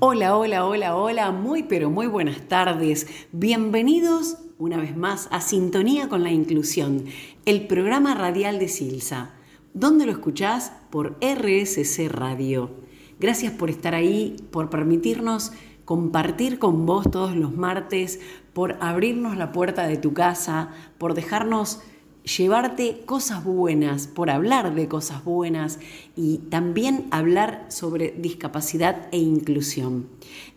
Hola, hola, hola, hola, muy pero muy buenas tardes. Bienvenidos una vez más a Sintonía con la Inclusión, el programa radial de Silsa. ¿Dónde lo escuchás? Por RSC Radio. Gracias por estar ahí, por permitirnos compartir con vos todos los martes, por abrirnos la puerta de tu casa, por dejarnos llevarte cosas buenas, por hablar de cosas buenas y también hablar sobre discapacidad e inclusión.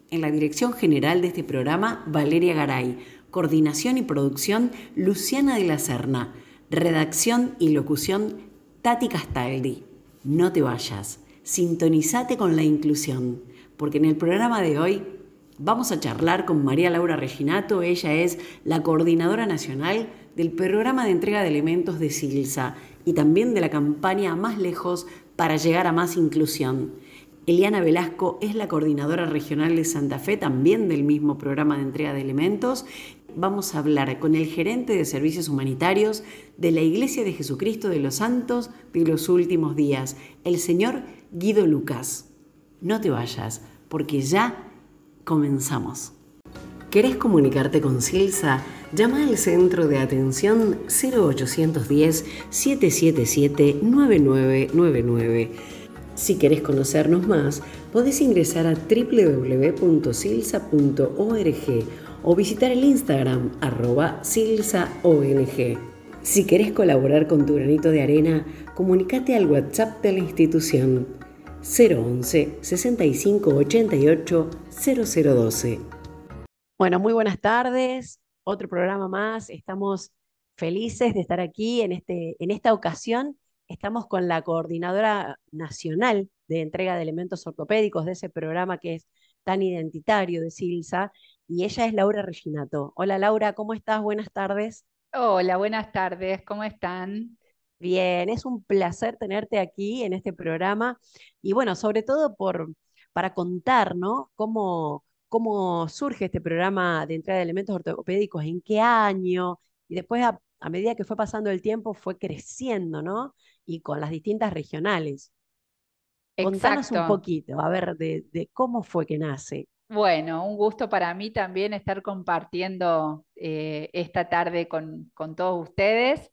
En la dirección general de este programa, Valeria Garay. Coordinación y producción, Luciana de la Serna. Redacción y locución, Tati Castaldi. No te vayas, sintonizate con la inclusión, porque en el programa de hoy vamos a charlar con María Laura Reginato. Ella es la coordinadora nacional del programa de entrega de elementos de Silsa y también de la campaña Más lejos para llegar a más inclusión. Eliana Velasco es la coordinadora regional de Santa Fe, también del mismo programa de entrega de elementos. Vamos a hablar con el gerente de servicios humanitarios de la Iglesia de Jesucristo de los Santos de los Últimos Días, el señor Guido Lucas. No te vayas, porque ya comenzamos. ¿Querés comunicarte con Silsa? Llama al centro de atención 0810-777-9999. Si querés conocernos más, podés ingresar a www.silsa.org o visitar el Instagram arroba silsaong. Si querés colaborar con tu granito de arena, comunícate al WhatsApp de la institución 011 65 88 0012. Bueno, muy buenas tardes. Otro programa más. Estamos felices de estar aquí en, este, en esta ocasión. Estamos con la coordinadora nacional de entrega de elementos ortopédicos de ese programa que es tan identitario de Silsa, y ella es Laura Reginato. Hola Laura, ¿cómo estás? Buenas tardes. Hola, buenas tardes, ¿cómo están? Bien, es un placer tenerte aquí en este programa y bueno, sobre todo por, para contar, ¿no? Cómo, cómo surge este programa de entrega de elementos ortopédicos, en qué año, y después a, medida que fue pasando el tiempo fue creciendo, ¿no? Y con las distintas regionales. Contanos un poquito, a ver, de, cómo fue que nace. Bueno, un gusto para mí también estar compartiendo eh, esta tarde con, todos ustedes.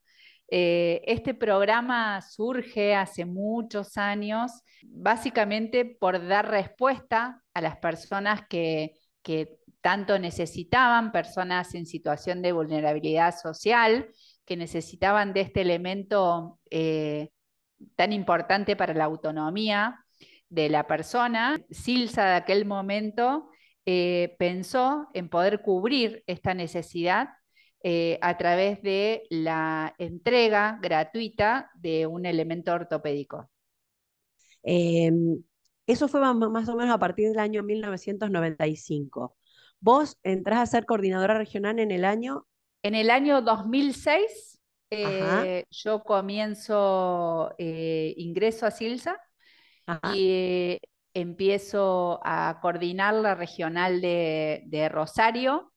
Eh, este programa surge hace muchos años, básicamente por dar respuesta a las personas que, tanto necesitaban, personas en situación de vulnerabilidad social, que necesitaban de este elemento eh, tan importante para la autonomía de la persona. Silsa de aquel momento eh, pensó en poder cubrir esta necesidad eh, a través de la entrega gratuita de un elemento ortopédico. Em, eso fue más o menos a partir del año 1995. Vos entrás a ser coordinadora regional en el año... En el año 2006 eh, yo comienzo, eh, ingreso a Silsa y empiezo a coordinar la regional de, Rosario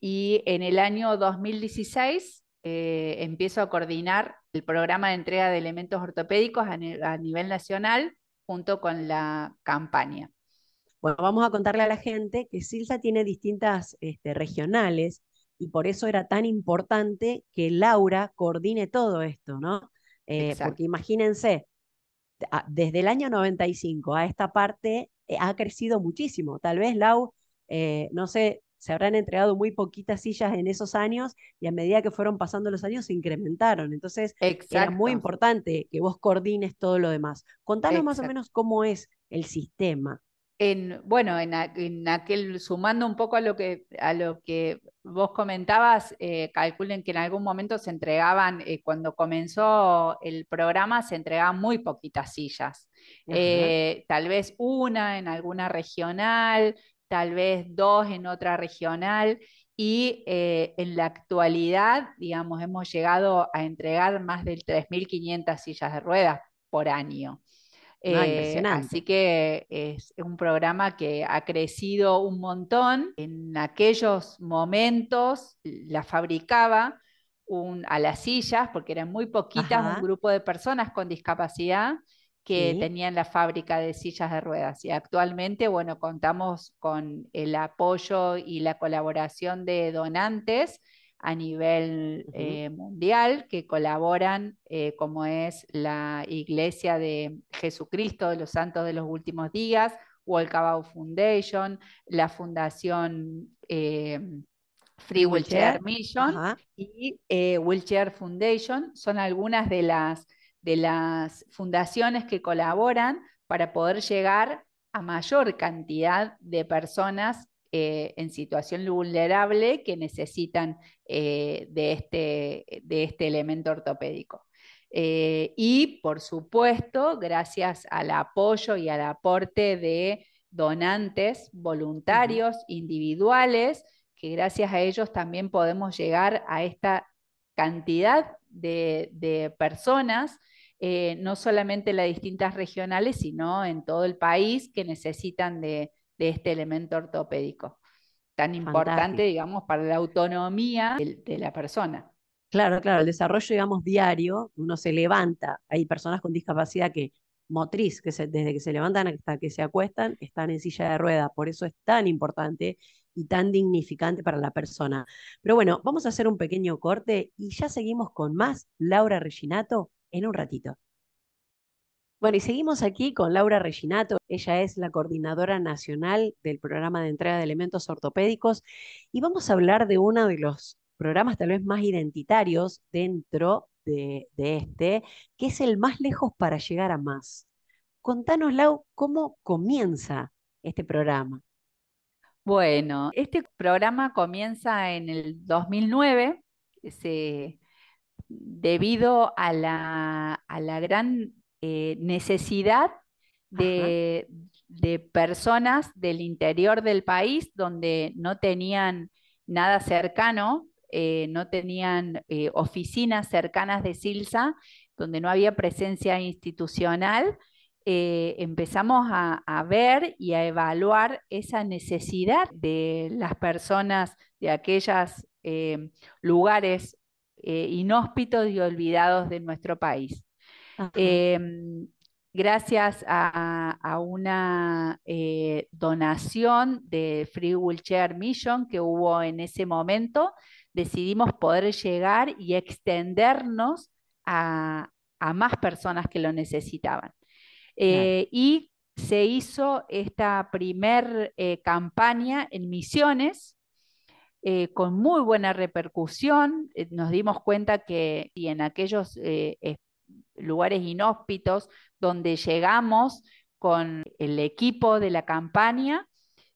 y en el año 2016 eh, empiezo a coordinar el programa de entrega de elementos ortopédicos a nivel nacional junto con la campaña. Bueno, vamos a contarle a la gente que Silsa tiene distintas este, regionales y por eso era tan importante que Laura coordine todo esto, ¿no? Eh, porque imagínense, desde el año 95 a esta parte eh, ha crecido muchísimo. Tal vez, Lau, eh, no sé, se habrán entregado muy poquitas sillas en esos años y a medida que fueron pasando los años se incrementaron. Entonces, era muy importante que vos coordines todo lo demás. Contanos más o menos cómo es el sistema. En, bueno, en, aquel, sumando un poco a lo que, a lo que vos comentabas, eh, calculen que en algún momento se entregaban, eh, cuando comenzó el programa, se entregaban muy poquitas sillas. Eh, tal vez una en alguna regional, tal vez dos en otra regional y eh, en la actualidad, digamos, hemos llegado a entregar más de 3.500 sillas de ruedas por año. Ah, eh, así que es un programa que ha crecido un montón. En aquellos momentos la fabricaba a las sillas, porque eran muy poquitas, un grupo de personas con discapacidad que tenían la fábrica de sillas de ruedas. Y actualmente, bueno, contamos con el apoyo y la colaboración de donantes a nivel eh, mundial que colaboran, eh, como es la Iglesia de Jesucristo de los Santos de los Últimos Días, Walkabout Foundation, la Fundación eh, Free Wheelchair, Mission y Wheelchair Foundation. Son algunas de las, de las fundaciones que colaboran para poder llegar a mayor cantidad de personas eh, en situación vulnerable que necesitan eh, de, este, de, este, elemento ortopédico. Eh, y, por supuesto, gracias al apoyo y al aporte de donantes voluntarios, individuales, que gracias a ellos también podemos llegar a esta cantidad de, personas, no solamente en las distintas regionales, sino en todo el país que necesitan de, de este elemento ortopédico, tan importante, digamos, para la autonomía de, la persona. Claro, claro, el desarrollo, digamos, diario, uno se levanta, hay personas con discapacidad que motriz, que desde que se levantan hasta que se acuestan, están en silla de rueda, por eso es tan importante y tan dignificante para la persona. Pero bueno, vamos a hacer un pequeño corte y ya seguimos con más Laura Reginato en un ratito. Bueno, y seguimos aquí con Laura Reginato. Ella es la coordinadora nacional del programa de entrega de elementos ortopédicos y vamos a hablar de uno de los programas tal vez más identitarios dentro de, este, que es el más lejos para llegar a más. Contanos, Lau, cómo comienza este programa. Bueno, este programa comienza en el 2009, debido a la, a la gran eh, necesidad de, personas del interior del país donde no tenían nada cercano, eh, no tenían eh, oficinas cercanas de Silsa, donde no había presencia institucional. empezamos a, ver y a evaluar esa necesidad de las personas de aquellos lugares inhóspitos y olvidados de nuestro país. Em, gracias a, una eh, donación de Free Wheelchair Mission que hubo en ese momento, decidimos poder llegar y extendernos a, más personas que lo necesitaban. Eh, y se hizo esta primer eh, campaña en misiones, con muy buena repercusión. nos dimos cuenta que y en aquellos lugares inhóspitos donde llegamos con el equipo de la campaña,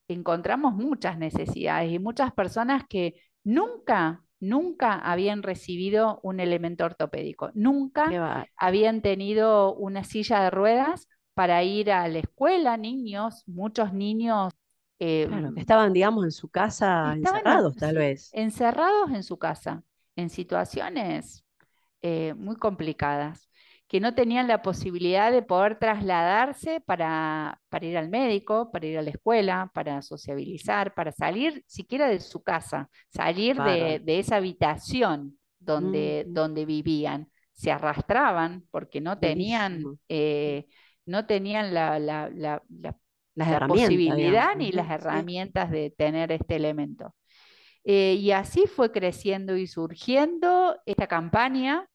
encontramos muchas necesidades y muchas personas que nunca, nunca habían recibido un elemento ortopédico, nunca habían tenido una silla de ruedas para ir a la escuela, niños, muchos niños. Eh, estaban, digamos, en su casa encerrados, tal vez. Encerrados en su casa, en situaciones eh, muy complicadas que no tenían la posibilidad de poder trasladarse para, ir al médico, para ir a la escuela, para sociabilizar, para salir siquiera de su casa, salir de, esa habitación donde, donde vivían. Se arrastraban porque no tenían, eh, no tenían la, la, posibilidad ni las herramientas de tener este elemento. Eh, y así fue creciendo y surgiendo esta campaña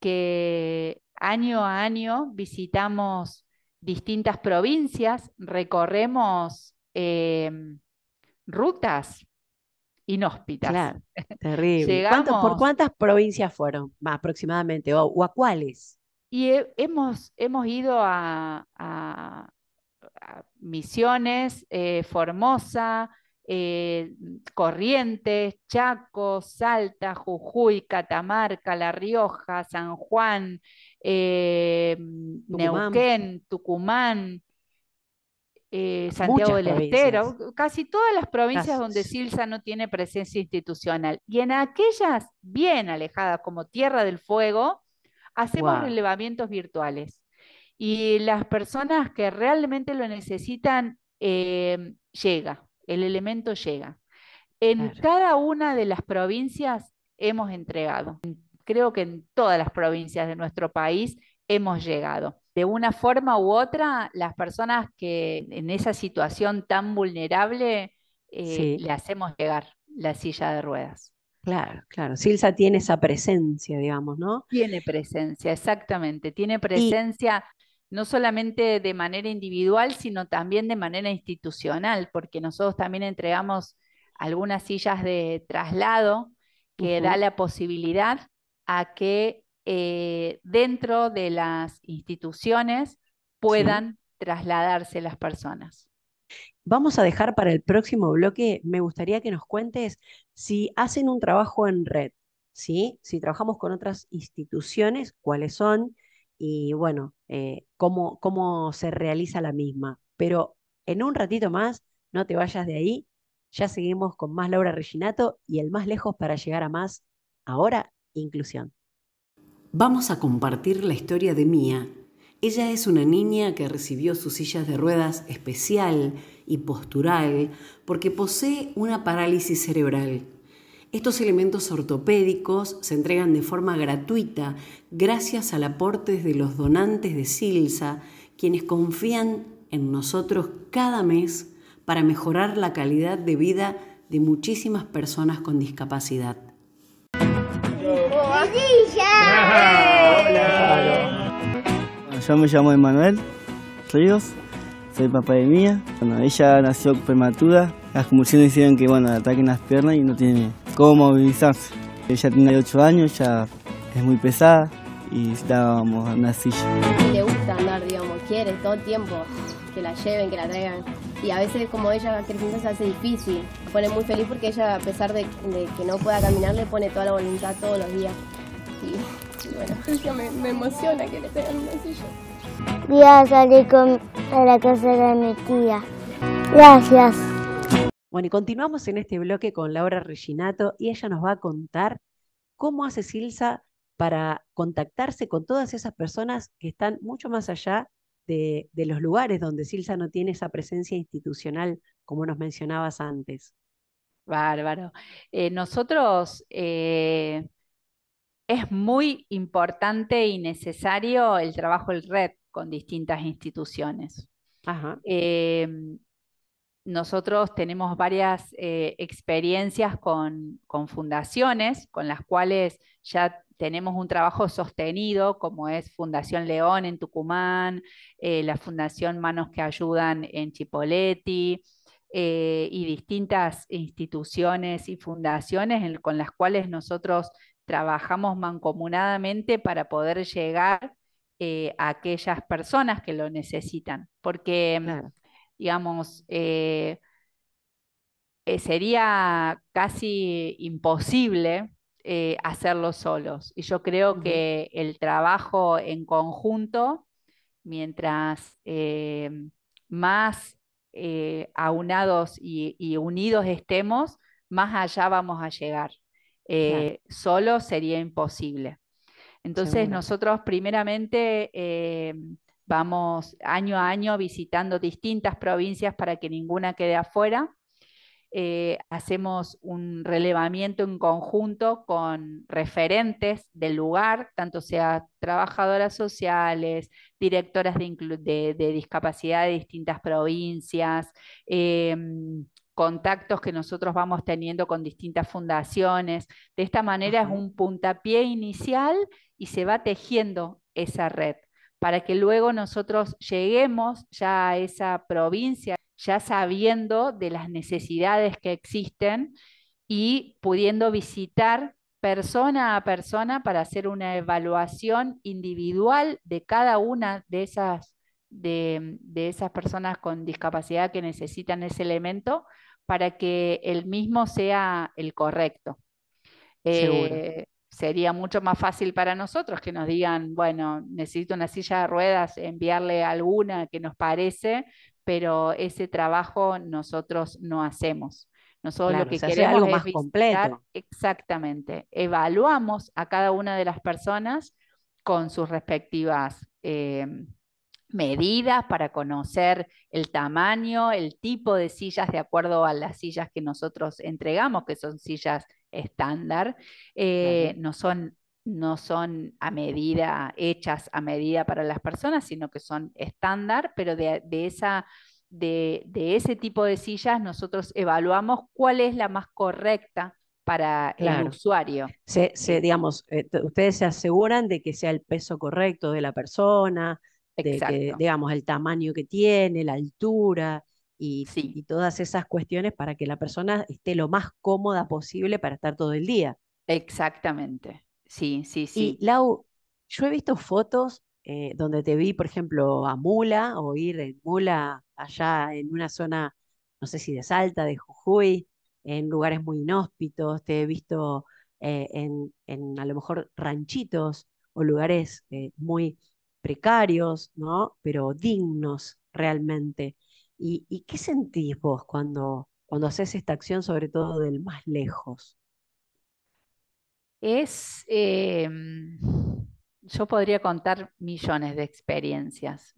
que año a año visitamos distintas provincias, recorremos em, rutas inhóspitas. Claro, terrible. ¿Por cuántas provincias fueron aproximadamente o, a cuáles? Y hemos, hemos ido a, Misiones, eh, Formosa, eh, Corrientes, Chaco, Salta, Jujuy, Catamarca, La Rioja, San Juan, eh, Neuquén, Tucumán, eh, Santiago del Estero, casi todas las provincias donde Silsa no tiene presencia institucional. Y en aquellas bien alejadas como Tierra del Fuego, hacemos relevamientos virtuales. Y las personas que realmente lo necesitan, llega el elemento llega. En cada una de las provincias hemos entregado. Creo que en todas las provincias de nuestro país hemos llegado. de una forma u otra, las personas que en esa situación tan vulnerable eh, le hacemos llegar la silla de ruedas. Claro, claro. Silsa tiene esa presencia, digamos, ¿no? Tiene presencia, exactamente. Tiene presencia no solamente de manera individual, sino también de manera institucional, porque nosotros también entregamos algunas sillas de traslado que da la posibilidad a que eh, dentro de las instituciones puedan trasladarse las personas. Vamos a dejar para el próximo bloque, me gustaría que nos cuentes si hacen un trabajo en red, ¿sí? Si trabajamos con otras instituciones, cuáles son y bueno, eh, cómo, cómo se realiza la misma. Pero en un ratito más, no te vayas de ahí, ya seguimos con más Laura Reginato y el más lejos para llegar a más, ahora, inclusión. Vamos a compartir la historia de Mía. Ella es una niña que recibió sus sillas de ruedas especial y postural porque posee una parálisis cerebral. Estos elementos ortopédicos se entregan de forma gratuita gracias al aporte de los donantes de Silsa, quienes confían en nosotros cada mes para mejorar la calidad de vida de muchísimas personas con discapacidad. Yo me llamo Emanuel Ríos, soy papá de Mía. Bueno, ella nació prematura, las convulsiones hicieron que bueno, ataquen las piernas y no tiene cómo movilizarse. Ella tiene 8 años, ya es muy pesada y necesitábamos una silla. Le gusta andar, digamos, quiere todo el tiempo que la lleven, que la traigan. Y a veces como ella creciendo se hace difícil. Me pone muy feliz porque ella, a pesar de, que no pueda caminar, le pone toda la voluntad todos los días. Y, bueno, ella me, me, emociona que le traigan una silla. Voy a salir con, a la casa de mi tía. Gracias. Bueno, y continuamos en este bloque con Laura Reginato y ella nos va a contar cómo hace Silsa para contactarse con todas esas personas que están mucho más allá de, los lugares donde Silsa no tiene esa presencia institucional, como nos mencionabas antes. Bárbaro. Eh, nosotros eh, es muy importante y necesario el trabajo en red con distintas instituciones. Em, nosotros tenemos varias eh, experiencias con, fundaciones con las cuales ya tenemos un trabajo sostenido, como es Fundación León en Tucumán, eh, la Fundación Manos que Ayudan en Chipoleti, eh, y distintas instituciones y fundaciones con las cuales nosotros trabajamos mancomunadamente para poder llegar a aquellas personas que lo necesitan. Porque, digamos, sería casi imposible eh, hacerlo solos. Y yo creo que el trabajo en conjunto, mientras eh, más eh, aunados y, unidos estemos, más allá vamos a llegar. Solo sería imposible. Entonces nosotros primeramente vamos año a año visitando distintas provincias para que ninguna quede afuera. Eh, hacemos un relevamiento en conjunto con referentes del lugar, tanto sea trabajadoras sociales, directoras de, discapacidad de distintas provincias, em, contactos que nosotros vamos teniendo con distintas fundaciones. De esta manera es un puntapié inicial y se va tejiendo esa red para que luego nosotros lleguemos ya a esa provincia ya sabiendo de las necesidades que existen y pudiendo visitar persona a persona para hacer una evaluación individual de cada una de esas, de, esas personas con discapacidad que necesitan ese elemento para que el mismo sea el correcto. Eh, sería mucho más fácil para nosotros que nos digan, bueno, necesito una silla de ruedas, enviarle alguna que nos parece, pero ese trabajo nosotros no hacemos. Nosotros lo que queremos es más completo. exactamente, evaluamos a cada una de las personas con sus respectivas eh, medidas para conocer el tamaño, el tipo de sillas de acuerdo a las sillas que nosotros entregamos, que son sillas estándar, eh, no son no son a medida, hechas a medida para las personas, sino que son estándar, pero de, esa, de, ese tipo de sillas nosotros evaluamos cuál es la más correcta para el usuario. Se, digamos, eh, ustedes se aseguran de que sea el peso correcto de la persona, de digamos, el tamaño que tiene, la altura y, y, todas esas cuestiones para que la persona esté lo más cómoda posible para estar todo el día. Exactamente. Sí, sí, sí. Y Lau, yo he visto fotos eh, donde te vi, por ejemplo, a Mula o ir en Mula allá en una zona, no sé si de Salta, de Jujuy, en lugares muy inhóspitos, te he visto eh, en, en, a lo mejor ranchitos o lugares eh, muy precarios, ¿no? Pero dignos realmente. ¿Y, y qué sentís vos cuando, cuando haces esta acción, sobre todo del más lejos? es, em, yo podría contar millones de experiencias.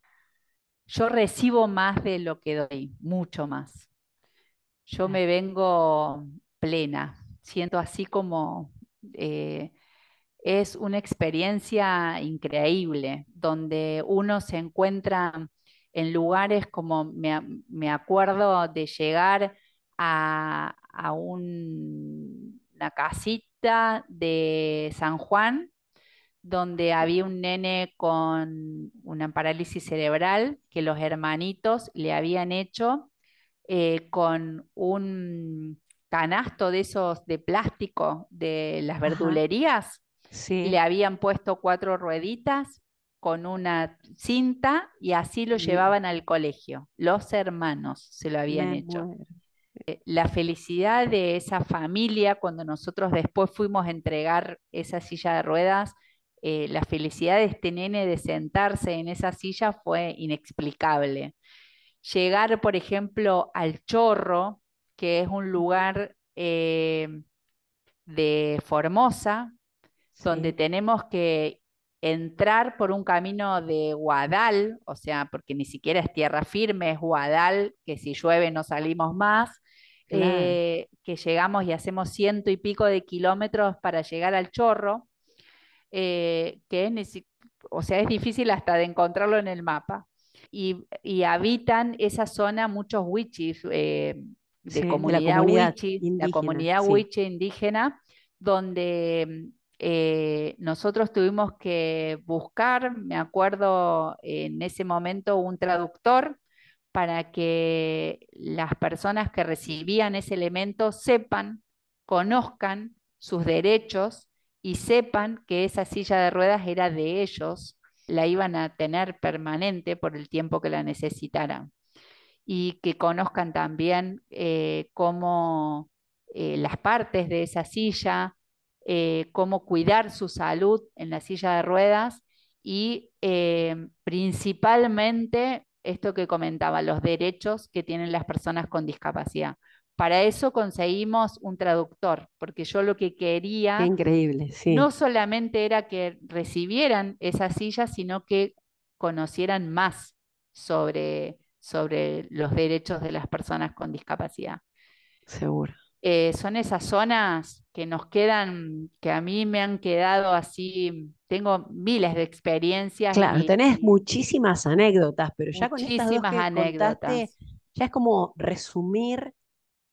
Yo recibo más de lo que doy, mucho más. Yo me vengo plena, siento así como eh, es una experiencia increíble, donde uno se encuentra en lugares como me, acuerdo de llegar a, a una casita de San Juan, donde había un nene con una parálisis cerebral que los hermanitos le habían hecho eh, con un canasto de esos de plástico de las verdulerías. Le habían puesto cuatro rueditas con una cinta y así lo llevaban al colegio. Los hermanos se lo habían hecho. Eh, la felicidad de esa familia cuando nosotros después fuimos a entregar esa silla de ruedas, eh, la felicidad de este nene de sentarse en esa silla fue inexplicable. Llegar, por ejemplo, al Chorro, que es un lugar eh, de Formosa, donde tenemos que entrar por un camino de guadal, o sea, porque ni siquiera es tierra firme, es guadal, que si llueve no salimos más, eh, que llegamos y hacemos ciento y pico de kilómetros para llegar al chorro, eh, que es, o sea, es difícil hasta de encontrarlo en el mapa. Y, habitan esa zona muchos wichis eh, de, comunidad la comunidad indígena, la comunidad indígena, donde nosotros tuvimos que buscar, me acuerdo en ese momento, un traductor para que las personas que recibían ese elemento sepan, conozcan sus derechos y sepan que esa silla de ruedas era de ellos, la iban a tener permanente por el tiempo que la necesitaran. Y que conozcan también eh, cómo eh, las partes de esa silla, eh, cómo cuidar su salud en la silla de ruedas y principalmente esto que comentaba, los derechos que tienen las personas con discapacidad. Para eso conseguimos un traductor, porque yo lo que quería increíble, no solamente era que recibieran esa silla, sino que conocieran más sobre, sobre los derechos de las personas con discapacidad. Seguro. Eh, son esas zonas que nos quedan, que a mí me han quedado así, tengo miles de experiencias. Claro, tenés muchísimas anécdotas, pero ya con estas dos que anécdotas. ya es como resumir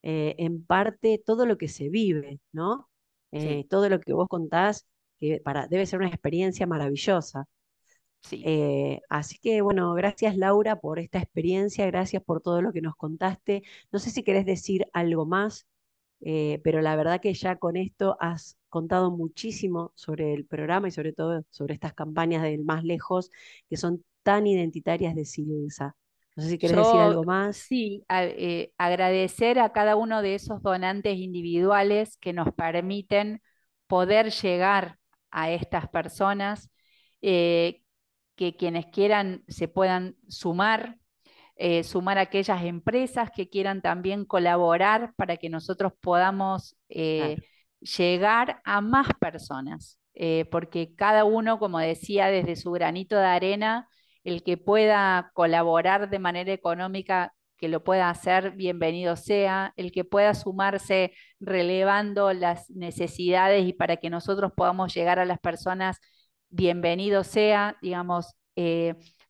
eh, en parte todo lo que se vive, ¿no? Eh, todo lo que vos contás, que para, debe ser una experiencia maravillosa. Sí. así que bueno, gracias Laura por esta experiencia, gracias por todo lo que nos contaste. No sé si querés decir algo más eh, pero la verdad que ya con esto has contado muchísimo sobre el programa y sobre todo sobre estas campañas del más lejos que son tan identitarias de Silsa. No sé si querés decir algo más. Sí, eh, agradecer a cada uno de esos donantes individuales que nos permiten poder llegar a estas personas, eh, que quienes quieran se puedan sumar eh, sumar a aquellas empresas que quieran también colaborar para que nosotros podamos eh, llegar a más personas, eh, porque cada uno, como decía, desde su granito de arena, el que pueda colaborar de manera económica, que lo pueda hacer, bienvenido sea. El que pueda sumarse relevando las necesidades y para que nosotros podamos llegar a las personas, bienvenido sea. Digamos,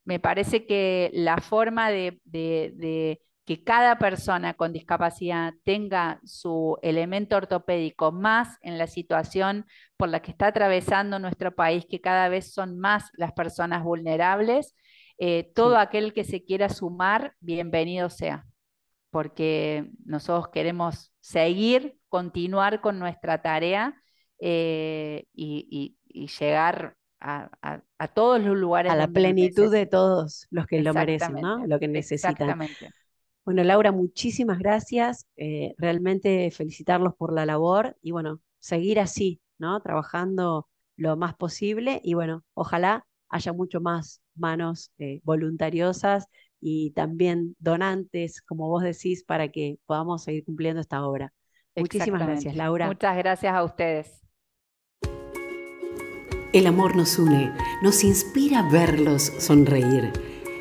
me parece que la forma de, que cada persona con discapacidad tenga su elemento ortopédico más en la situación por la que está atravesando nuestro país, que cada vez son más las personas vulnerables, eh, todo aquel que se quiera sumar, bienvenido sea, porque nosotros queremos seguir, continuar con nuestra tarea eh, y, llegar a, todos los lugares. A la plenitud de todos los que lo merecen, ¿no? Lo que necesitan. Exactamente. Bueno, Laura, muchísimas gracias. Eh, realmente felicitarlos por la labor y bueno, seguir así, ¿no? Trabajando lo más posible y bueno, ojalá haya mucho más manos eh, voluntariosas y también donantes, como vos decís, para que podamos seguir cumpliendo esta obra. Muchísimas gracias, Laura. Muchas gracias a ustedes. El amor nos une, nos inspira a verlos sonreír.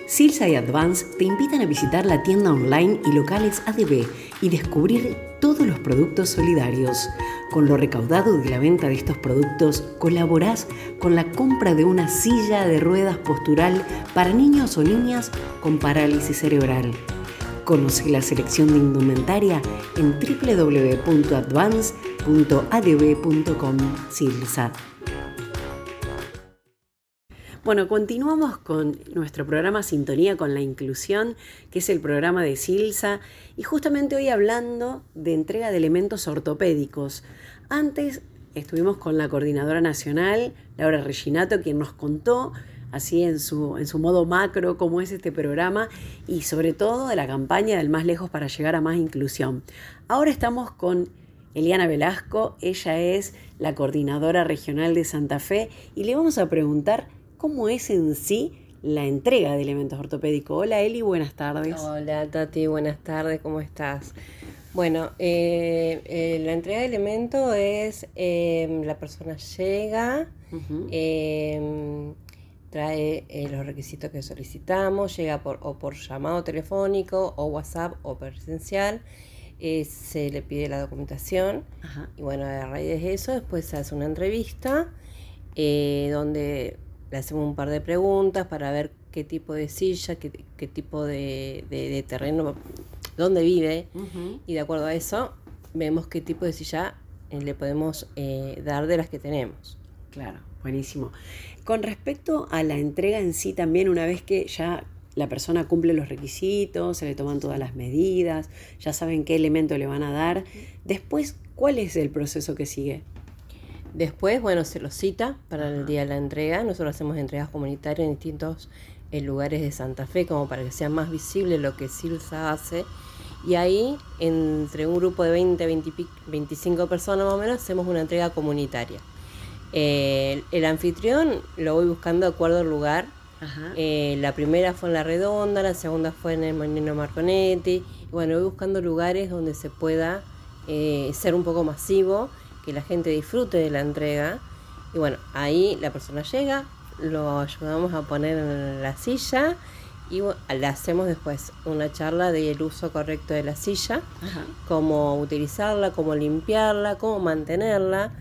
Silsa y Advance te invitan a visitar la tienda online y locales ADB y descubrir todos los productos solidarios. Con lo recaudado de la venta de estos productos, colaborás con la compra de una silla de ruedas postural para niños o niñas con parálisis cerebral. Conoce la selección de indumentaria en www.advance.adb.com Silsa. Bueno, continuamos con nuestro programa Sintonía con la Inclusión, que es el programa de Silsa, y justamente hoy hablando de entrega de elementos ortopédicos. Antes estuvimos con la coordinadora nacional, Laura Reginato, quien nos contó así en su, en su modo macro cómo es este programa y sobre todo de la campaña del más lejos para llegar a más inclusión. Ahora estamos con Eliana Velasco, ella es la coordinadora regional de Santa Fe y le vamos a preguntar cómo es en sí la entrega de elementos ortopédicos. Hola Eli, buenas tardes. Hola Tati, buenas tardes, ¿cómo estás? Bueno, eh, eh, la entrega de elementos es em, la persona llega, em, trae eh, los requisitos que solicitamos, llega por, o por llamado telefónico o WhatsApp o presencial, se le pide la documentación y bueno, a raíz de eso después se hace una entrevista donde le hacemos un par de preguntas para ver qué tipo de silla, qué, tipo de, terreno, dónde vive, y de acuerdo a eso vemos qué tipo de silla eh, le podemos eh, dar de las que tenemos. Claro, buenísimo. Con respecto a la entrega en sí también, una vez que ya la persona cumple los requisitos, se le toman todas las medidas, ya saben qué elemento le van a dar, después, ¿cuál es el proceso que sigue? Después, bueno, se lo cita para el día de la entrega. Nosotros hacemos entregas comunitarias en distintos eh, lugares de Santa Fe, como para que sea más visible lo que Silsa hace. Y ahí, entre un grupo de 20, 20 25 personas más o menos, hacemos una entrega comunitaria. Eh, el anfitrión lo voy buscando de acuerdo al lugar. Eh, la primera fue en La Redonda, la segunda fue en el Manino Marconetti. Y bueno, voy buscando lugares donde se pueda ser un poco masivo que la gente disfrute de la entrega. Y bueno, ahí la persona llega, lo ayudamos a poner en la silla y le hacemos después una charla del uso correcto de la silla, cómo utilizarla, cómo limpiarla, cómo mantenerla,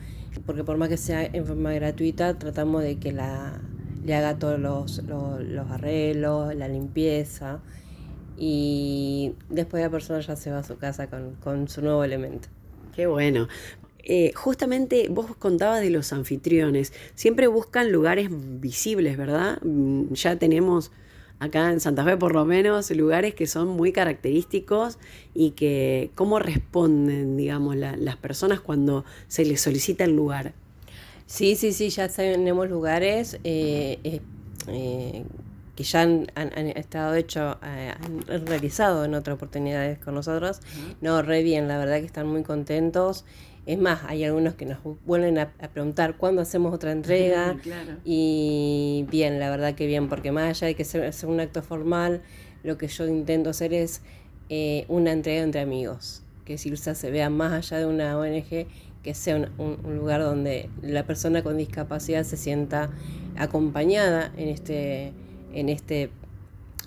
porque por más que sea en forma gratuita, tratamos de que la, le haga todos los, los arreglos, la limpieza y después la persona ya se va a su casa con, con su nuevo elemento. Qué bueno. Eh, justamente vos contabas de los anfitriones, siempre buscan lugares visibles, ¿verdad? Mm, ya tenemos acá en Santa Fe por lo menos lugares que son muy característicos y que cómo responden, digamos, las personas cuando se les solicita el lugar. Sí, sí, sí, ya tenemos lugares eh, eh, que ya han, estado hechos, han realizado en otras oportunidades con nosotros. No, re bien, la verdad que están muy contentos. Es más, hay algunos que nos vuelven a, preguntar cuándo hacemos otra entrega. Y bien, la verdad que bien, porque más allá de que sea, un acto formal, lo que yo intento hacer es eh, una entrega entre amigos. Que Silsa se vea más allá de una ONG, que sea un, un, lugar donde la persona con discapacidad se sienta acompañada en este, en este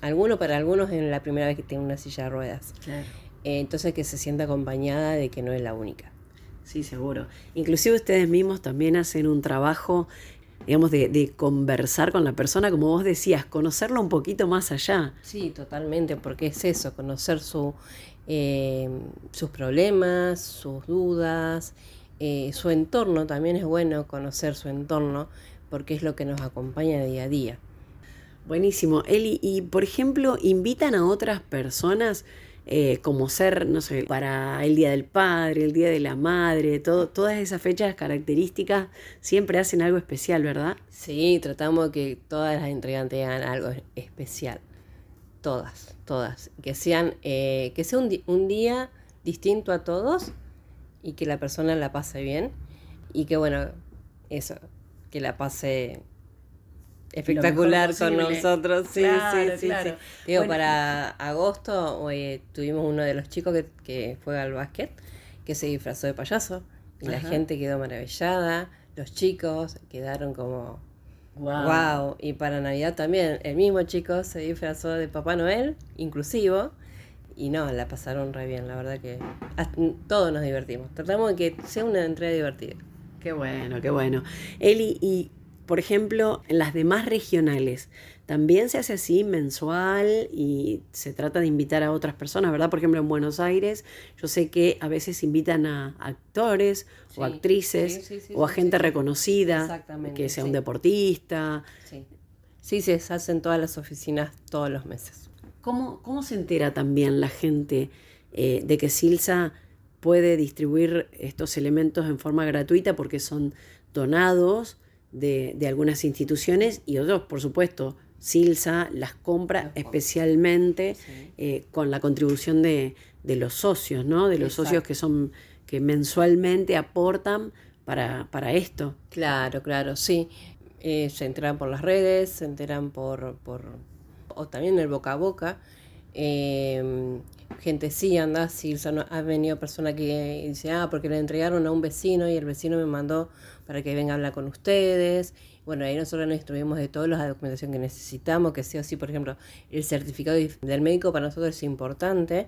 alguno para algunos es la primera vez que tiene una silla de ruedas. Claro. Eh, entonces que se sienta acompañada de que no es la única. Sí, seguro. Inclusive ustedes mismos también hacen un trabajo, digamos, de, de conversar con la persona, como vos decías, conocerlo un poquito más allá. Sí, totalmente, porque es eso, conocer su, eh, sus problemas, sus dudas, eh, su entorno, también es bueno conocer su entorno, porque es lo que nos acompaña día a día. Buenísimo. Eli, y por ejemplo, invitan a otras personas eh, como ser, no sé, para el Día del Padre, el Día de la Madre, todas esas fechas características siempre hacen algo especial, ¿verdad? Sí, tratamos de que todas las entregas tengan algo especial. Todas, todas. Que sean, eh, que sea un, un día distinto a todos y que la persona la pase bien. Y que bueno, eso, que la pase espectacular con nosotros. Sí, Claro, sí, sí, claro. sí. Digo, Bueno. para agosto eh, tuvimos uno de los chicos que, que juega al básquet que se disfrazó de payaso. Y la gente quedó maravillada. Los chicos quedaron como Wow. Wow, y para Navidad también, el mismo chico se disfrazó de Papá Noel, inclusivo, y no, la pasaron re bien, la verdad que hasta- todos nos divertimos. Tratamos de que sea una entrega divertida. Qué bueno, qué bueno. Eli, y por ejemplo, en las demás regionales, también se hace así mensual y se trata de invitar a otras personas, ¿verdad? Por ejemplo, en Buenos Aires, yo sé que a veces invitan a actores o actrices sí, sí, sí, o a gente reconocida, que sea un deportista. Sí. sí, se hacen todas las oficinas todos los meses. ¿Cómo, cómo se entera también la gente eh, de que Silsa puede distribuir estos elementos en forma gratuita porque son donados de, de algunas instituciones y otros, por supuesto, Silsa las compra especialmente Sí. eh, con la contribución de, de los socios, ¿no? De los socios que son que mensualmente aportan para, para esto. Claro, claro, sí. Eh, se enteran por las redes, se enteran por, por o también el boca a boca. Eh, gente sí anda, sí, o sea, no- ha venido persona que dice, ah, porque le entregaron a un vecino y el vecino me mandó para que venga a hablar con ustedes. Bueno, ahí nosotros nos instruimos de toda la documentación que necesitamos, que sí o sí, por ejemplo, el certificado del médico para nosotros es importante,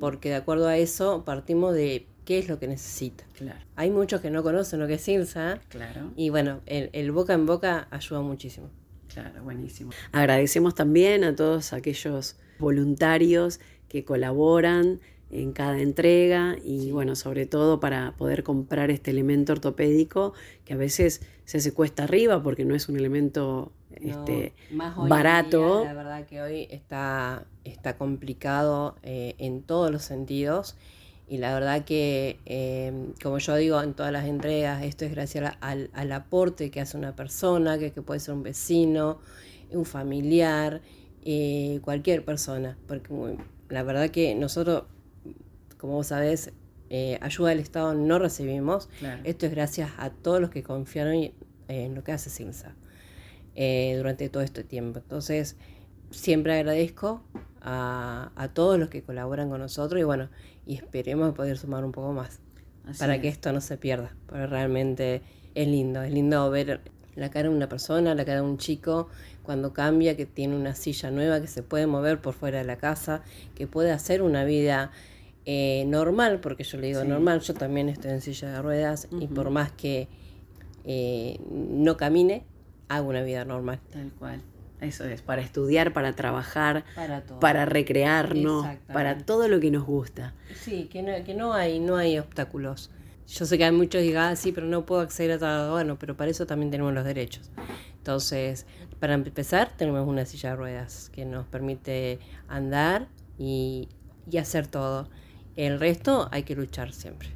porque de acuerdo a eso partimos de qué es lo que necesita. Claro, Hay muchos que no conocen lo que es ILSA claro. y bueno, el, el boca en boca ayuda muchísimo. Claro, buenísimo. Agradecemos también a todos aquellos voluntarios que colaboran en cada entrega y bueno, sobre todo para poder comprar este elemento ortopédico que a veces se hace cuesta arriba porque no es un elemento este, más hoy barato. día, la verdad que hoy está, está complicado eh, en todos los sentidos. Y la verdad que, eh, como yo digo en todas las entregas, esto es gracias al, al aporte que hace una persona, que, que puede ser un vecino, un familiar, eh, cualquier persona. Porque la verdad que nosotros, como vos sabés, eh, ayuda del Estado no recibimos. Claro. Esto es gracias a todos los que confiaron y- en lo que hace Silsa eh, durante todo este tiempo. Entonces, siempre agradezco a, a todos los que colaboran con nosotros y bueno, y esperemos poder sumar un poco más Así para que es. esto no se pierda, porque realmente es lindo, es lindo ver la cara de una persona, la cara de un chico cuando cambia, que tiene una silla nueva, que se puede mover por fuera de la casa, que puede hacer una vida eh, normal, porque yo le digo Sí. normal, yo también estoy en silla de ruedas y por más que eh, no camine, hago una vida normal. Tal cual. Eso es, para estudiar, para trabajar, Para todo. para recrearnos, para todo lo que nos gusta. Sí, que no, que no hay, no hay obstáculos. Yo sé que hay muchos que digan, ah, sí, pero no puedo acceder a todo. Bueno, pero para eso también tenemos los derechos. Entonces, para empezar, tenemos una silla de ruedas que nos permite andar y, y hacer todo. El resto hay que luchar siempre.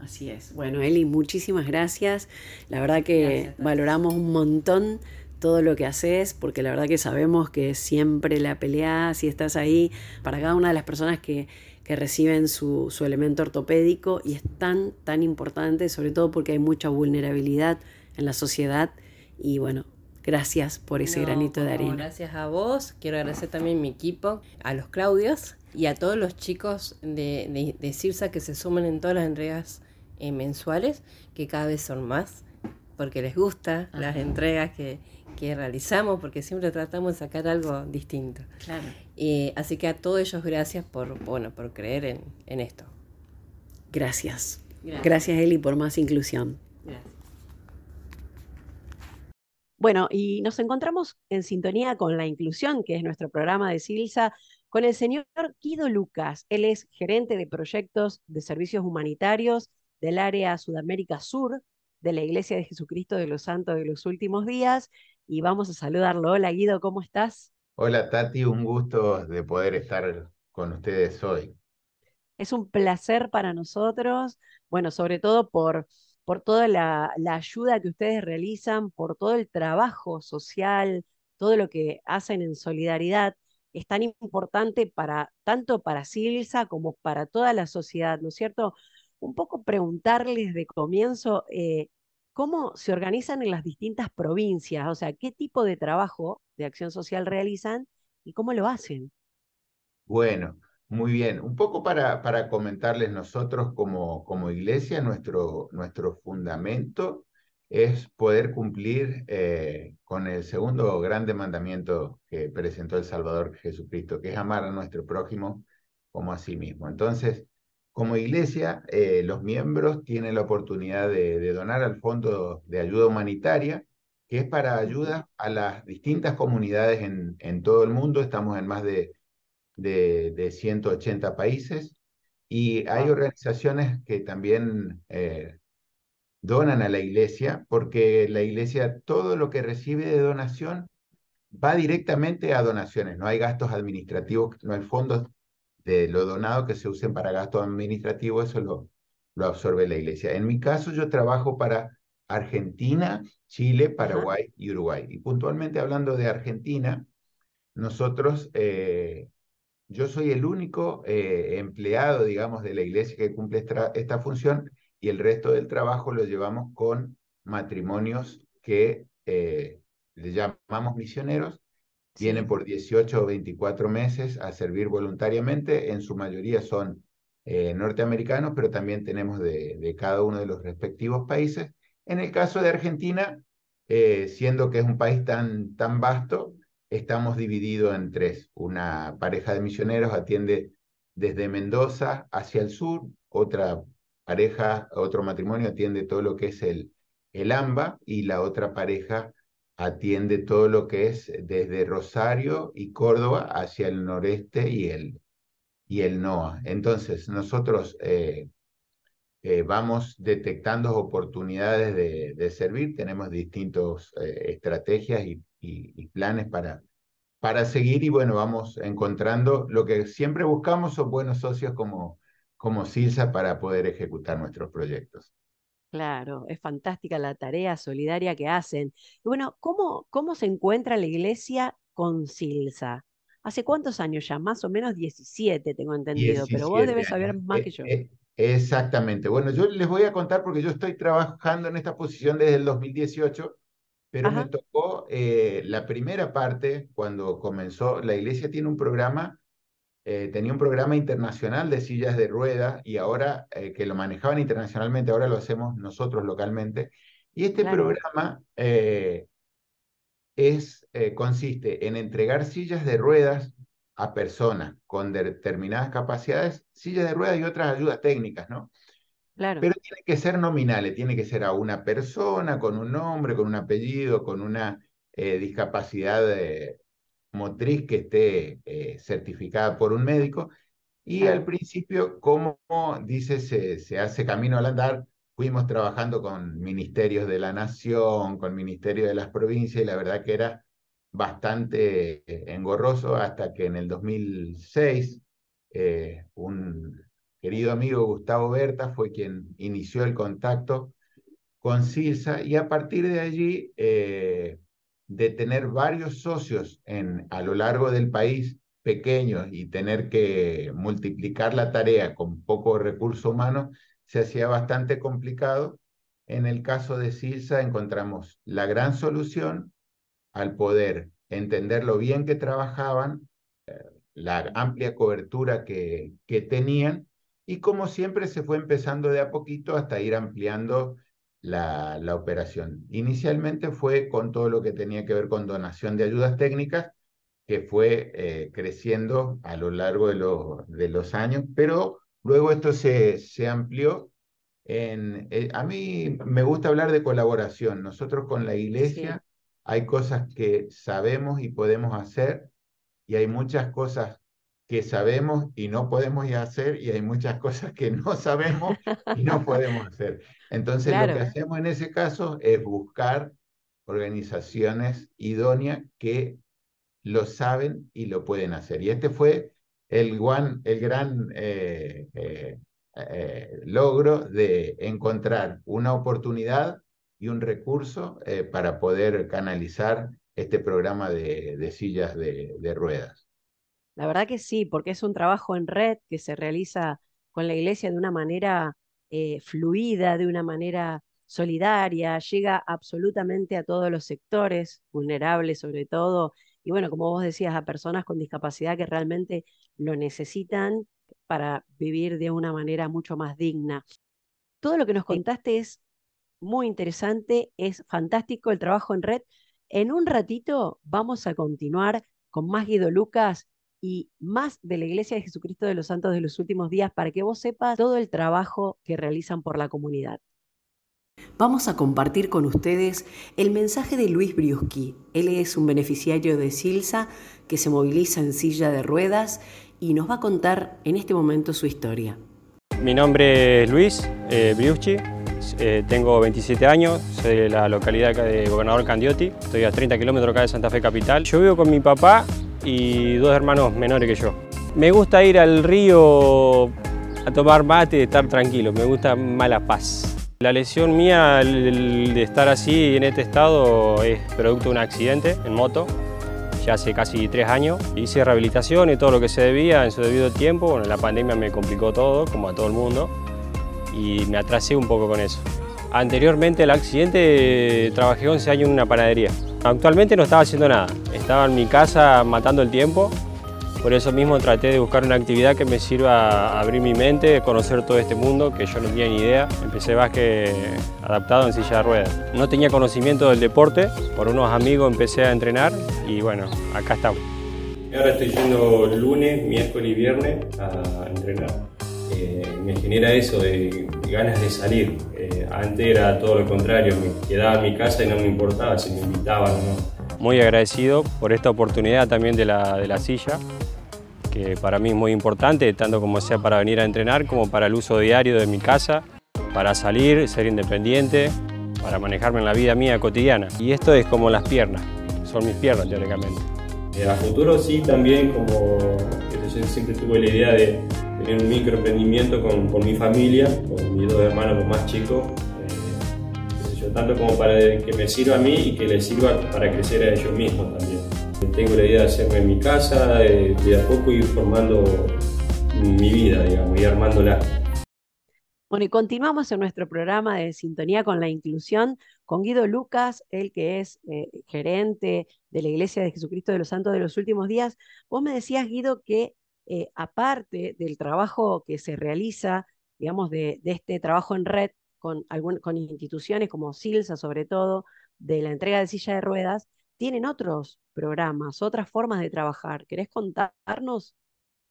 Así es. Bueno, Eli, muchísimas gracias. La verdad que valoramos un montón todo lo que haces, porque la verdad que sabemos que siempre la pelea, si estás ahí, para cada una de las personas que, que reciben su, su elemento ortopédico, y es tan, tan importante, sobre todo porque hay mucha vulnerabilidad en la sociedad. Y bueno, gracias por ese No, granito de arena. Gracias a vos. Quiero agradecer también a mi equipo, a los Claudios y a todos los chicos de, de, de Cirsa que se suman en todas las entregas eh, mensuales, que cada vez son más, porque les gusta las entregas que, que realizamos, porque siempre tratamos de sacar algo distinto. Claro. Eh, así que a todos ellos gracias por, bueno, por creer en, en esto. Gracias. Gracias. Gracias, Eli, por más inclusión. Gracias. Bueno, y nos encontramos en sintonía con la inclusión, que es nuestro programa de Silsa, con el señor Guido Lucas. Él es gerente de proyectos de servicios humanitarios del área Sudamérica Sur de la Iglesia de Jesucristo de los Santos de los Últimos Días. Y vamos a saludarlo. Hola, Guido, ¿cómo estás? Hola Tati, un gusto de poder estar con ustedes hoy. Es un placer para nosotros, bueno, sobre todo por, por toda la, la ayuda que ustedes realizan, por todo el trabajo social, todo lo que hacen en solidaridad. Es tan importante para tanto para Silsa como para toda la sociedad, ¿no es cierto? Un poco preguntarles de comienzo eh, cómo se organizan en las distintas provincias, o sea, qué tipo de trabajo de acción social realizan y cómo lo hacen. Bueno, muy bien. Un poco para, para comentarles nosotros como, como iglesia, nuestro, nuestro fundamento es poder cumplir eh, con el segundo grande mandamiento que presentó el Salvador Jesucristo, que es amar a nuestro prójimo como a sí mismo. Entonces, como iglesia, eh, los miembros tienen la oportunidad de, de donar al Fondo de Ayuda Humanitaria, que es para ayuda a las distintas comunidades en, en todo el mundo. Estamos en más de, de, de 180 países y hay organizaciones que también eh, donan a la iglesia, porque la iglesia todo lo que recibe de donación va directamente a donaciones, no hay gastos administrativos, no hay fondos de lo donado que se usen para gastos administrativos, eso lo, lo absorbe la iglesia. En mi caso, yo trabajo para Argentina, Chile. Paraguay y Uruguay. Y puntualmente hablando de Argentina, nosotros, eh, yo soy el único eh, empleado, digamos, de la iglesia que cumple esta, esta función y el resto del trabajo lo llevamos con matrimonios que eh, le llamamos misioneros vienen por 18 o 24 meses a servir voluntariamente. En su mayoría son eh, norteamericanos, pero también tenemos de, de, cada uno de los respectivos países. En el caso de Argentina, siendo que es un país tan, tan vasto, estamos divididos en tres. Una pareja de misioneros atiende desde Mendoza hacia el sur, otra pareja, otro matrimonio atiende todo lo que es el, el AMBA y la otra pareja atiende todo lo que es desde Rosario y Córdoba hacia el noreste y el, y el NOA. Entonces, nosotros eh, eh, vamos detectando oportunidades de, de servir, tenemos distintas eh, estrategias y, y, y, planes para, para seguir y bueno, vamos encontrando lo que siempre buscamos son buenos socios como, como CILSA para poder ejecutar nuestros proyectos. Claro, es fantástica la tarea solidaria que hacen. Y bueno, ¿cómo, cómo se encuentra la iglesia con Silsa? ¿Hace cuántos años ya? Más o menos 17, tengo entendido, 17 pero vos debes saber más Eh, que yo. eh, exactamente. Bueno, yo les voy a contar porque yo estoy trabajando en esta posición desde el 2018, pero me tocó eh, la primera parte cuando comenzó. La iglesia tiene un programa eh, tenía un programa internacional de sillas de ruedas y ahora eh, que lo manejaban internacionalmente, ahora lo hacemos nosotros localmente. Y este claro, programa es, consiste en entregar sillas de ruedas a personas con determinadas capacidades, sillas de ruedas y otras ayudas técnicas, ¿no? Claro, Pero tiene que ser nominales, tiene que ser a una persona con un nombre, con un apellido, con una eh, discapacidad eh, motriz que esté eh, certificada por un médico. Y al principio, como dice, se, se hace camino al andar, fuimos trabajando con ministerios de la nación, con ministerios de las provincias, y la verdad que era bastante eh, engorroso hasta que en el 2006 eh, un querido amigo Gustavo Berta fue quien inició el contacto con CIRSA y a partir de allí eh, de tener varios socios en, a lo largo del país pequeños y tener que multiplicar la tarea con poco recurso humano, se hacía bastante complicado. En el caso de CIRSA encontramos la gran solución al poder entender lo bien que trabajaban, eh, la amplia cobertura que, que tenían y como siempre se fue empezando de a poquito hasta ir ampliando la, la, operación. Inicialmente fue con todo lo que tenía que ver con donación de ayudas técnicas, que fue eh, creciendo a lo largo de, lo, de, los años, pero luego esto se, se amplió. En, eh, a mí me gusta hablar de colaboración. Nosotros con la iglesia sí. hay cosas que sabemos y podemos hacer y hay muchas cosas que sabemos y no podemos hacer y hay muchas cosas que no sabemos y no podemos hacer. Entonces claro. lo que hacemos en ese caso es buscar organizaciones idóneas que lo saben y lo pueden hacer. Y este fue el, one, el gran eh, eh, eh, logro de encontrar una oportunidad y un recurso para poder canalizar este programa de, de sillas de, de ruedas. La verdad que sí, porque es un trabajo en red que se realiza con la iglesia de una manera eh, fluida, de una manera solidaria, llega absolutamente a todos los sectores, vulnerables sobre todo, y bueno, como vos decías, a personas con discapacidad que realmente lo necesitan para vivir de una manera mucho más digna. Todo lo que nos contaste es muy interesante, es fantástico el trabajo en red. En un ratito vamos a continuar con más Guido Lucas y más de la Iglesia de Jesucristo de los Santos de los Últimos Días para que vos sepas todo el trabajo que realizan por la comunidad. Vamos a compartir con ustedes el mensaje de Luis Briuski. Él es un beneficiario de Silsa que se moviliza en silla de ruedas y nos va a contar en este momento su historia. Mi nombre es Luis eh, Briuski, eh, tengo 27 años, soy de la localidad de Gobernador Candiotti, estoy a 30 kilómetros acá de Santa Fe Capital. Yo vivo con mi papá y dos hermanos menores que yo. Me gusta ir al río a tomar mate y estar tranquilo, me gusta mala paz. La lesión mía de estar así en este estado es producto de un accidente en moto, ya hace casi tres años. Hice rehabilitación y todo lo que se debía en su debido tiempo. Bueno, la pandemia me complicó todo, como a todo el mundo, y me atrasé un poco con eso. Anteriormente al accidente trabajé 11 años en una panadería. Actualmente no estaba haciendo nada, estaba en mi casa matando el tiempo, por eso mismo traté de buscar una actividad que me sirva a abrir mi mente, conocer todo este mundo que yo no tenía ni idea. Empecé básquet adaptado en silla de ruedas. No tenía conocimiento del deporte, por unos amigos empecé a entrenar y bueno, acá estamos. Ahora estoy yendo lunes, miércoles y viernes a entrenar. Eh, me genera eso de ganas de salir. Eh, antes era todo lo contrario, me quedaba en mi casa y no me importaba si me invitaban o no muy agradecido por esta oportunidad también de la, de la silla, que para mí es muy importante, tanto como sea para venir a entrenar como para el uso diario de mi casa, para salir, ser independiente, para manejarme en la vida mía cotidiana. Y esto es como las piernas, son mis piernas teóricamente. A futuro sí, también como yo siempre tuve la idea de tener un microemprendimiento con, con mi familia, con mis dos hermanos más chicos, tanto como para que me sirva a mí y que les sirva para crecer a ellos mismos también. Tengo la idea de hacerme en mi casa, de, de a poco ir formando mi vida, digamos, y armándola. Bueno, y continuamos en nuestro programa de Sintonía con la Inclusión con Guido Lucas, el que es eh, gerente de la Iglesia de Jesucristo de los Santos de los Últimos Días. Vos me decías, Guido, que eh, aparte del trabajo que se realiza, digamos, de, este trabajo en red con instituciones como Silsa, sobre todo, de la entrega de silla de ruedas, tienen otros programas, otras formas de trabajar. ¿Querés contarnos?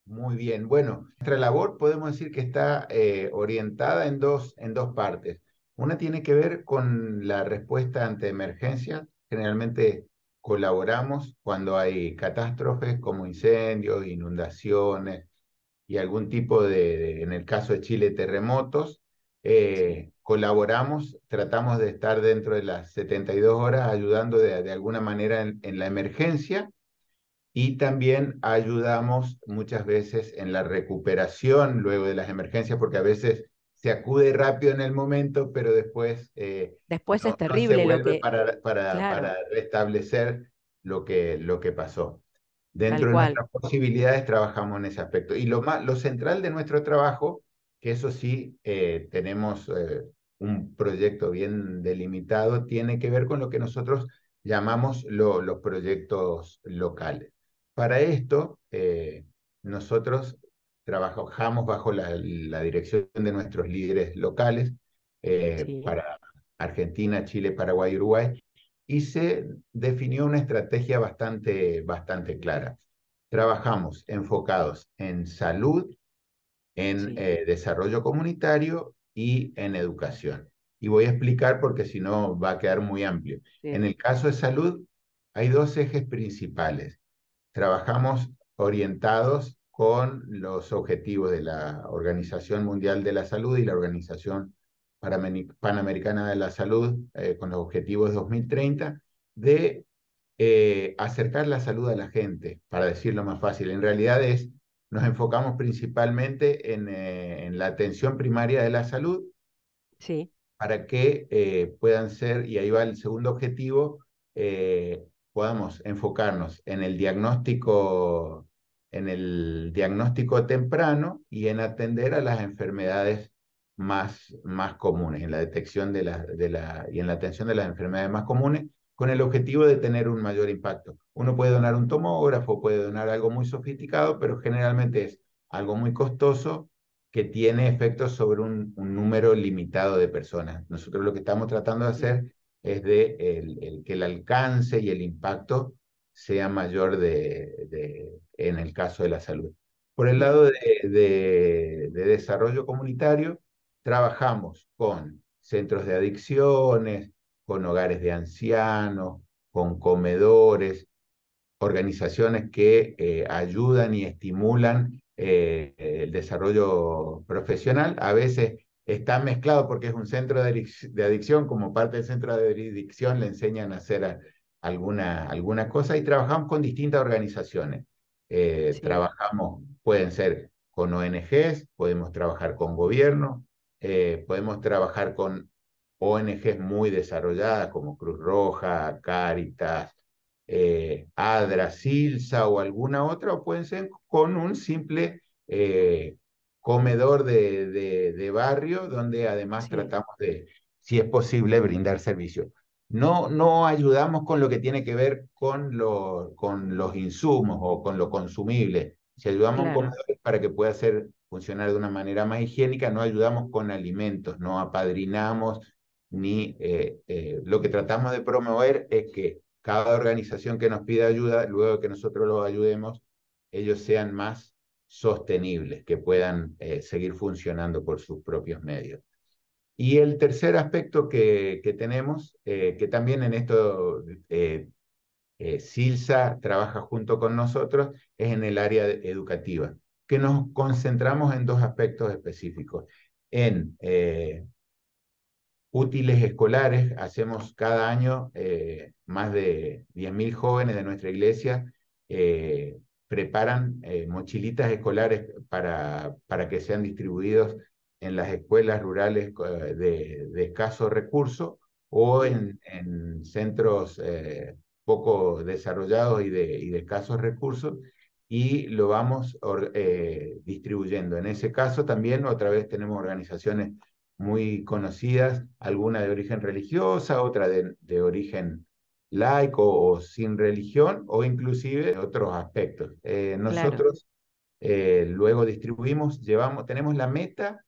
Muy bien. Bueno, nuestra labor podemos decir que está eh, orientada en dos, en dos partes. Una tiene que ver con la respuesta ante emergencias. Generalmente colaboramos cuando hay catástrofes como incendios, inundaciones y algún tipo de, de en el caso de Chile, terremotos. Eh, colaboramos, tratamos de estar dentro de las 72 horas ayudando de, de alguna manera en, en, la emergencia y también ayudamos muchas veces en la recuperación luego de las emergencias porque a veces se acude rápido en el momento, pero después... Eh, después no, es terrible no lo que... Para, para, claro. para restablecer lo que, lo que pasó. Dentro de nuestras posibilidades trabajamos en ese aspecto. Y lo, más, lo central de nuestro trabajo, que eso sí eh, tenemos eh, un proyecto bien delimitado, tiene que ver con lo que nosotros llamamos lo, los proyectos locales. Para esto, nosotros trabajamos bajo la, la, dirección de nuestros líderes locales eh, sí. para Argentina, Chile, Paraguay, Uruguay, y se definió una estrategia bastante, bastante clara. Trabajamos enfocados en salud, en eh, desarrollo comunitario y en educación. Y voy a explicar porque si no va a quedar muy amplio. En el caso de salud, hay dos ejes principales. Trabajamos orientados con los objetivos de la Organización Mundial de la Salud y la Organización Panamericana de la Salud, eh, con los objetivos 2030, de eh, acercar la salud a la gente, para decirlo más fácil. En realidad es, nos enfocamos principalmente en, eh, en la atención primaria de la salud, sí. para que puedan ser, y ahí va el segundo objetivo, podamos enfocarnos en el diagnóstico en el diagnóstico temprano y en atender a las enfermedades más, más comunes, en la detección de la, de la, y en la atención de las enfermedades más comunes, con el objetivo de tener un mayor impacto. Uno puede donar un tomógrafo, puede donar algo muy sofisticado, pero generalmente es algo muy costoso que tiene efectos sobre un, número limitado de personas. Nosotros lo que estamos tratando de hacer es de el, el, que el alcance y el impacto sea mayor de, en el caso de la salud. Por el lado de, de, de desarrollo comunitario, trabajamos con centros de adicciones, con hogares de ancianos, con comedores, organizaciones que eh, ayudan y estimulan eh, el desarrollo profesional. A veces está mezclado porque es un centro de, de, adicción, como parte del centro de adicción le enseñan a hacer alguna, alguna cosa y trabajamos con distintas organizaciones. Eh, sí. Trabajamos, pueden ser con ONGs, podemos trabajar con gobierno, eh, podemos trabajar con ONGs muy desarrolladas como Cruz Roja, Caritas, eh, ADRA, Silsa o alguna otra, o pueden ser con un simple eh, comedor de, de, de, barrio donde además sí. tratamos de, si es posible, brindar servicio. No, no ayudamos con lo que tiene que ver con, lo, con los insumos o con lo consumible. Si ayudamos claro. para que pueda ser funcionar de una manera más higiénica, no ayudamos con alimentos, no apadrinamos, ni eh, eh, lo que tratamos de promover es que cada organización que nos pida ayuda, luego que nosotros los ayudemos, ellos sean más sostenibles, que puedan eh, seguir funcionando por sus propios medios. Y el tercer aspecto que, tenemos, eh, que también en esto eh, eh, Silsa trabaja junto con nosotros, es en el área educativa que nos concentramos en dos aspectos específicos. En útiles escolares, hacemos cada año más de 10.000 jóvenes de nuestra iglesia preparan mochilitas escolares para, para que sean distribuidos en las escuelas rurales de, de escasos recursos o en, en centros poco desarrollados y de, y de escasos recursos y lo vamos eh, distribuyendo. En ese caso también otra vez tenemos organizaciones muy conocidas, alguna de origen religiosa, otra de, de origen laico o sin religión, o inclusive otros aspectos. Eh, nosotros claro. eh, luego distribuimos, llevamos, tenemos la meta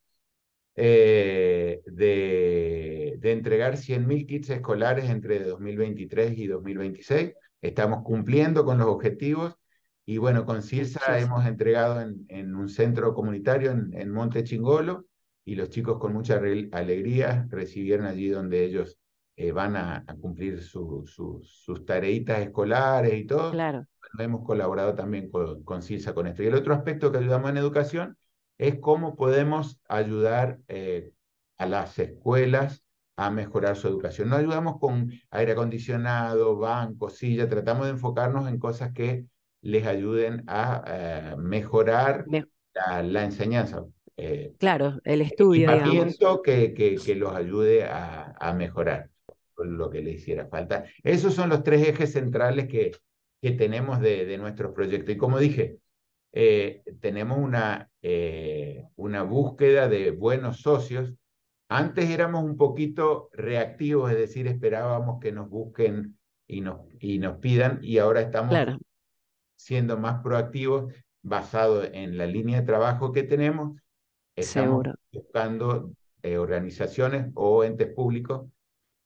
eh, de, de, entregar 100.000 kits escolares entre 2023 y 2026. Estamos cumpliendo con los objetivos y bueno, con CIRSA sí, sí. hemos entregado en, en, un centro comunitario en, en, Monte Chingolo y los chicos con mucha alegría recibieron allí donde ellos eh, van a, a cumplir su, su, sus tareitas escolares y todo. Claro. Bueno, hemos colaborado también con, con CIRSA con esto. Y el otro aspecto que ayudamos en educación es cómo podemos ayudar eh, a las escuelas a mejorar su educación. No ayudamos con aire acondicionado, bancos, silla, tratamos de enfocarnos en cosas que les ayuden a uh, mejorar Me... la, la, enseñanza. Eh, claro, el estudio. Equipamiento que, que, que, los ayude a, a, mejorar lo que le hiciera falta. Esos son los tres ejes centrales que, que tenemos de, de nuestros proyectos. Y como dije, eh, tenemos una, eh, una búsqueda de buenos socios. Antes éramos un poquito reactivos, es decir, esperábamos que nos busquen y nos, y nos pidan, y ahora estamos claro siendo más proactivos basado en la línea de trabajo que tenemos. Estamos Seguro. buscando eh, organizaciones o entes públicos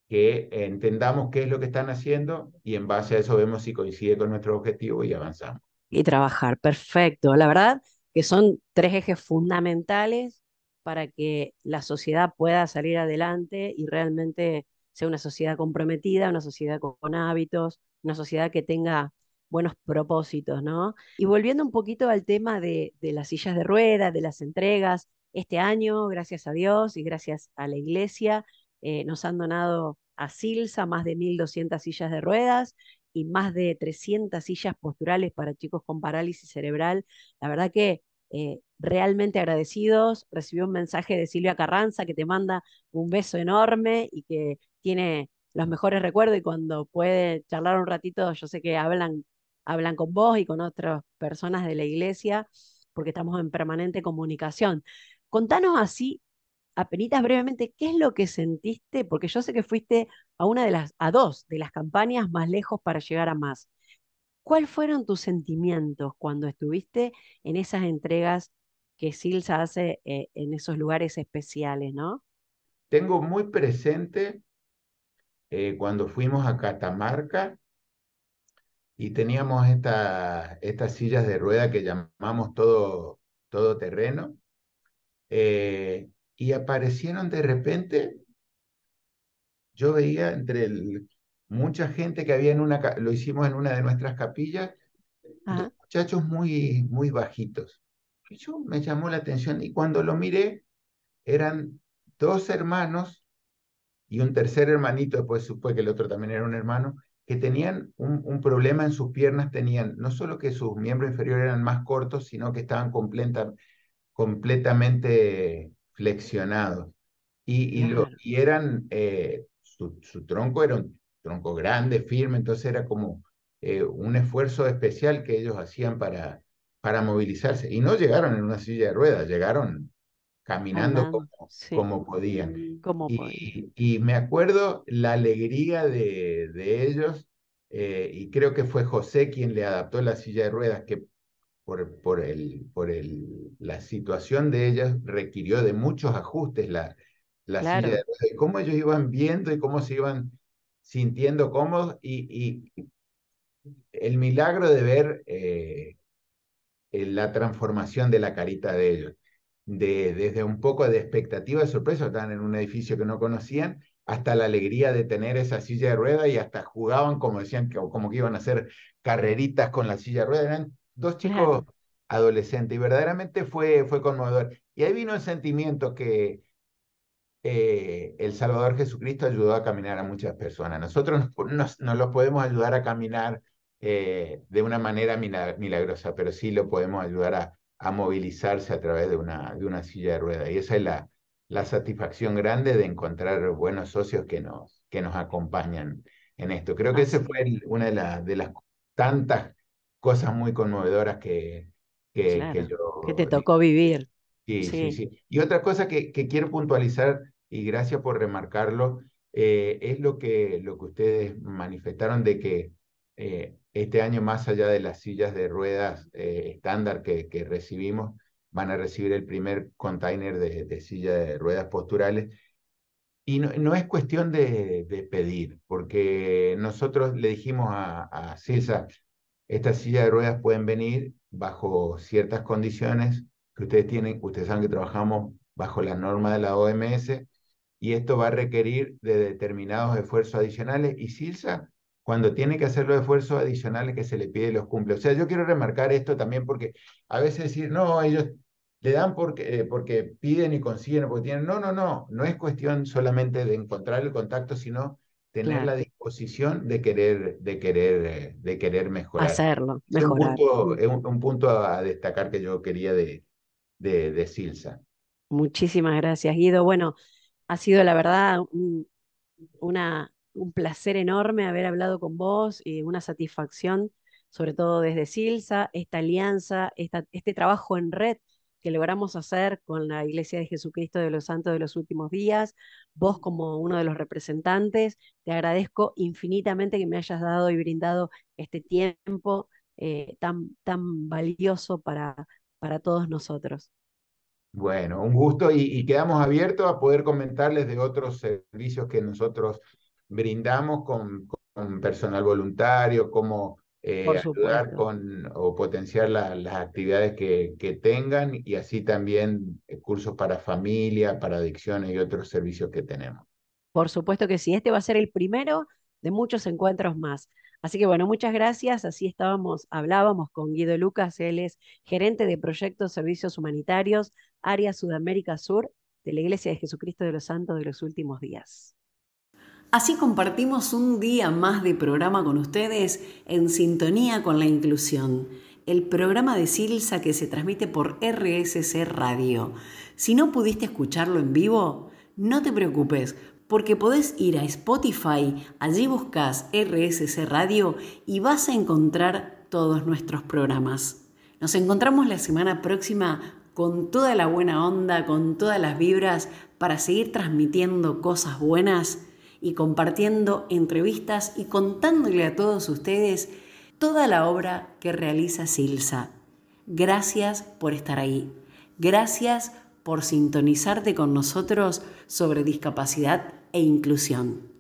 que entendamos qué es lo que están haciendo y en base a eso vemos si coincide con nuestro objetivo y avanzamos. Y trabajar, perfecto. La verdad que son tres ejes fundamentales para que la sociedad pueda salir adelante y realmente sea una sociedad comprometida, una sociedad con, hábitos, una sociedad que tenga buenos propósitos, ¿no? Y volviendo un poquito al tema de, de las sillas de ruedas, de las entregas, este año, gracias a Dios y gracias a la iglesia, eh, nos han donado a Silsa más de 1.200 sillas de ruedas y más de 300 sillas posturales para chicos con parálisis cerebral. La verdad que eh, realmente agradecidos. Recibí un mensaje de Silvia Carranza que te manda un beso enorme y que tiene los mejores recuerdos y cuando puede charlar un ratito, yo sé que hablan, hablan con vos y con otras personas de la iglesia porque estamos en permanente comunicación. Contanos así apenitas brevemente, ¿qué es lo que sentiste? Porque yo sé que fuiste a una de las, a dos de las campañas más lejos para llegar a más. ¿Cuáles fueron tus sentimientos cuando estuviste en esas entregas que Silsa hace eh, en esos lugares especiales, no? Tengo muy presente eh, cuando fuimos a Catamarca y teníamos esta, estas sillas de rueda que llamamos todo, todo terreno. Eh, y aparecieron de repente, yo veía entre el, mucha gente que había en una, lo hicimos en una de nuestras capillas, muchachos muy, muy bajitos. Y yo me llamó la atención y cuando lo miré, eran dos hermanos y un tercer hermanito, después supe que el otro también era un hermano, que tenían un, un, problema en sus piernas, tenían no solo que sus miembros inferiores eran más cortos, sino que estaban completa, completamente flexionados. Y, y, lo, y eran, eh, su, su, tronco era un tronco grande, firme, entonces era como eh, un esfuerzo especial que ellos hacían para, para movilizarse. Y no llegaron en una silla de ruedas, llegaron caminando como, como, podían. Como y, y, me acuerdo la alegría de, de ellos, eh, y creo que fue José quien le adaptó la silla de ruedas, que por, por, el, por el, la situación de ellas requirió de muchos ajustes la, la claro. silla de ruedas, y cómo ellos iban viendo y cómo se iban sintiendo cómodos y, y el milagro de ver eh, la transformación de la carita de ellos, de, desde un poco de expectativa de sorpresa, estaban en un edificio que no conocían, hasta la alegría de tener esa silla de ruedas y hasta jugaban como decían, que, como que iban a hacer carreritas con la silla de ruedas, eran dos chicos adolescentes y verdaderamente fue, fue conmovedor. Y ahí vino el sentimiento que eh, el Salvador Jesucristo ayudó a caminar a muchas personas. Nosotros no, nos, no los podemos ayudar a caminar eh, de una manera milagrosa, pero sí lo podemos ayudar a, a movilizarse a través de una, de una silla de ruedas. Y esa es la, la satisfacción grande de encontrar buenos socios que nos, que nos acompañan en esto. Creo que ese fue el, una de, la, de las tantas cosas muy conmovedoras que, que, claro, que yo... Que te tocó vivir. Sí, sí, sí. sí. Y otra cosa que, que, quiero puntualizar, y gracias por remarcarlo, eh, es lo que, lo que ustedes manifestaron de que eh, este año, más allá de las sillas de ruedas eh, estándar que, que, recibimos, van a recibir el primer container de, de silla de ruedas posturales. Y no, no es cuestión de, de, pedir, porque nosotros le dijimos a, a César, estas sillas de ruedas pueden venir bajo ciertas condiciones que ustedes tienen, ustedes saben que trabajamos bajo la norma de la OMS y esto va a requerir de determinados esfuerzos adicionales y SILSA cuando tiene que hacer los esfuerzos adicionales que se le pide los cumple. O sea, yo quiero remarcar esto también porque a veces decir, no, ellos le dan porque, eh, porque piden y consiguen, porque tienen, no, no, no, no es cuestión solamente de encontrar el contacto, sino tener claro. la disposición de querer, de querer, de querer mejorar. Hacerlo, mejorar. Es un punto, es un, un punto a destacar que yo quería de, de, de, Silsa. Muchísimas gracias, Guido. Bueno, ha sido la verdad un, una, un placer enorme haber hablado con vos y una satisfacción, sobre todo desde Silsa, esta alianza, esta, este trabajo en red que logramos hacer con la Iglesia de Jesucristo de los Santos de los Últimos Días. Vos como uno de los representantes, te agradezco infinitamente que me hayas dado y brindado este tiempo eh, tan, tan valioso para, para todos nosotros. Bueno, un gusto y, y, quedamos abiertos a poder comentarles de otros servicios que nosotros brindamos con, con personal voluntario, cómo eh, ayudar con o potenciar las actividades que, que, tengan y así también eh, cursos para familia, para adicciones y otros servicios que tenemos. Por supuesto que sí, este va a ser el primero de muchos encuentros más. Así que bueno, muchas gracias. Así estábamos, hablábamos con Guido Lucas, él es gerente de proyectos servicios humanitarios, área Sudamérica Sur de la Iglesia de Jesucristo de los Santos de los Últimos Días. Así compartimos un día más de programa con ustedes en sintonía con la inclusión, el programa de Silsa que se transmite por RSC Radio. Si no pudiste escucharlo en vivo, no te preocupes, porque podés ir a Spotify, allí buscas RSC Radio y vas a encontrar todos nuestros programas. Nos encontramos la semana próxima con toda la buena onda, con todas las vibras para seguir transmitiendo cosas buenas y compartiendo entrevistas y contándole a todos ustedes toda la obra que realiza Silsa. Gracias por estar ahí. Gracias por sintonizarte con nosotros sobre discapacidad e inclusión.